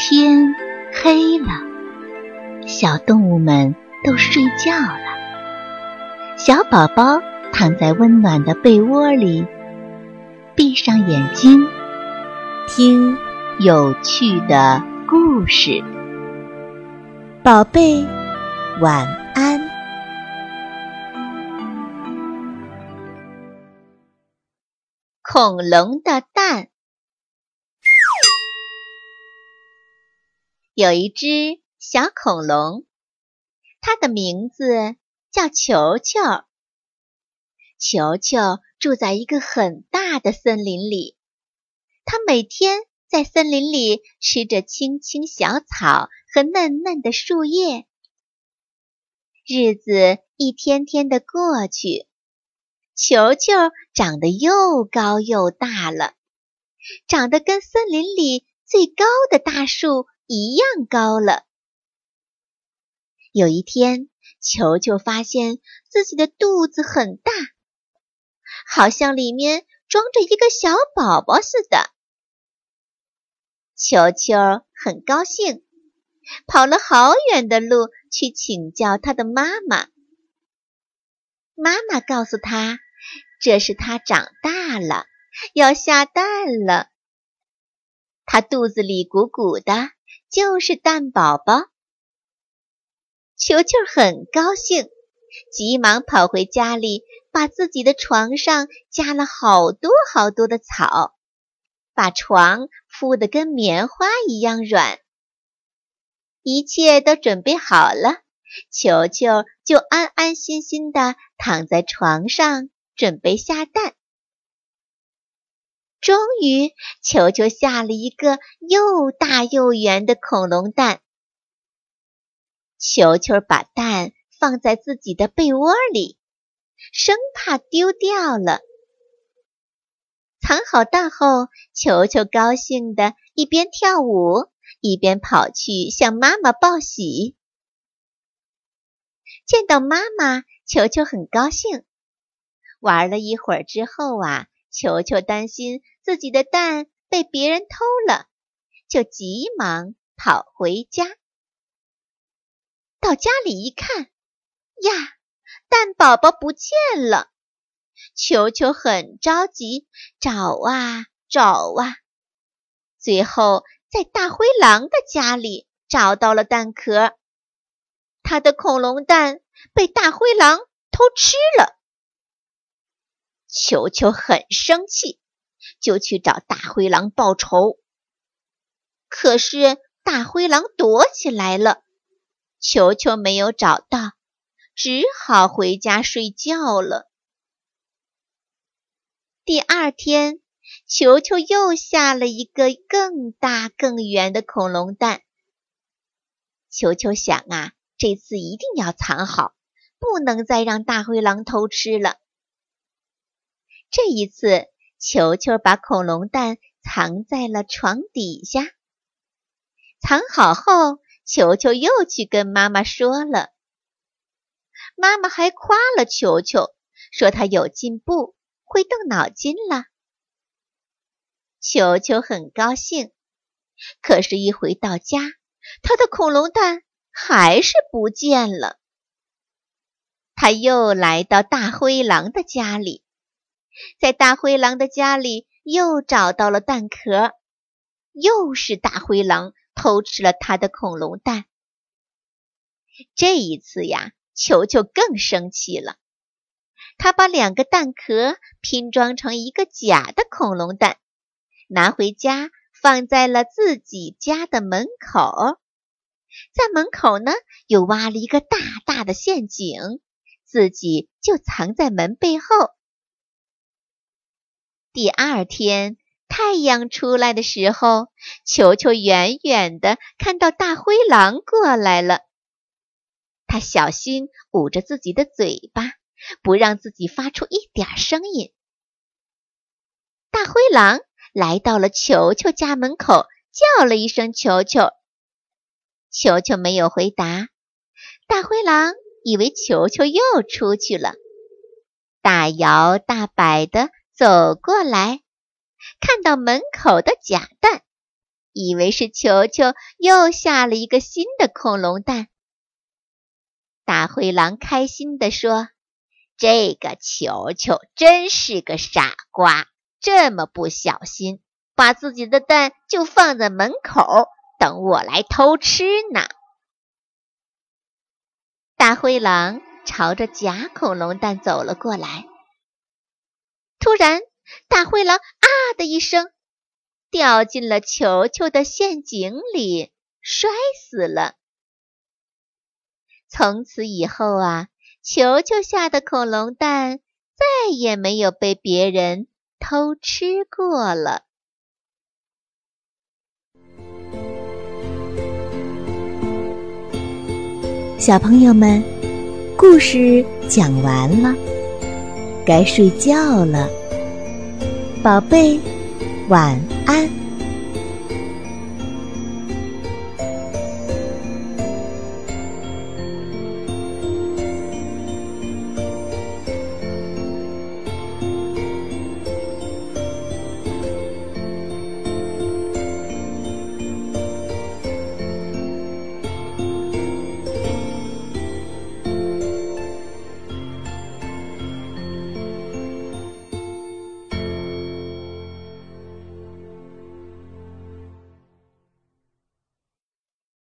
天黑了，小动物们都睡觉了。小宝宝躺在温暖的被窝里，闭上眼睛，听有趣的故事。宝贝，晚安。恐龙的蛋。有一只小恐龙，它的名字叫球球。球球住在一个很大的森林里，它每天在森林里吃着青青小草和嫩嫩的树叶。日子一天天的过去，球球长得又高又大了，长得跟森林里最高的大树。一样高了。有一天，球球发现自己的肚子很大，好像里面装着一个小宝宝似的。球球很高兴，跑了好远的路去请教他的妈妈。妈妈告诉他，这是他长大了，要下蛋了。他肚子里鼓鼓的。就是蛋宝宝，球球很高兴，急忙跑回家里，把自己的床上加了好多好多的草，把床铺得跟棉花一样软。一切都准备好了，球球就安安心心地躺在床上，准备下蛋。终于，球球下了一个又大又圆的恐龙蛋。球球把蛋放在自己的被窝里，生怕丢掉了。藏好蛋后，球球高兴的一边跳舞，一边跑去向妈妈报喜。见到妈妈，球球很高兴。玩了一会儿之后啊。球球担心自己的蛋被别人偷了，就急忙跑回家。到家里一看，呀，蛋宝宝不见了！球球很着急，找啊找啊，最后在大灰狼的家里找到了蛋壳。他的恐龙蛋被大灰狼偷吃了。球球很生气，就去找大灰狼报仇。可是大灰狼躲起来了，球球没有找到，只好回家睡觉了。第二天，球球又下了一个更大更圆的恐龙蛋。球球想啊，这次一定要藏好，不能再让大灰狼偷吃了。这一次，球球把恐龙蛋藏在了床底下。藏好后，球球又去跟妈妈说了。妈妈还夸了球球，说他有进步，会动脑筋了。球球很高兴，可是，一回到家，他的恐龙蛋还是不见了。他又来到大灰狼的家里。在大灰狼的家里又找到了蛋壳，又是大灰狼偷吃了他的恐龙蛋。这一次呀，球球更生气了，他把两个蛋壳拼装成一个假的恐龙蛋，拿回家放在了自己家的门口，在门口呢又挖了一个大大的陷阱，自己就藏在门背后。第二天，太阳出来的时候，球球远远的看到大灰狼过来了。他小心捂着自己的嘴巴，不让自己发出一点声音。大灰狼来到了球球家门口，叫了一声“球球”，球球没有回答。大灰狼以为球球又出去了，大摇大摆的。走过来，看到门口的假蛋，以为是球球又下了一个新的恐龙蛋。大灰狼开心地说：“这个球球真是个傻瓜，这么不小心，把自己的蛋就放在门口，等我来偷吃呢。”大灰狼朝着假恐龙蛋走了过来。突然，大灰狼啊的一声，掉进了球球的陷阱里，摔死了。从此以后啊，球球下的恐龙蛋再也没有被别人偷吃过了。小朋友们，故事讲完了，该睡觉了，宝贝，晚安。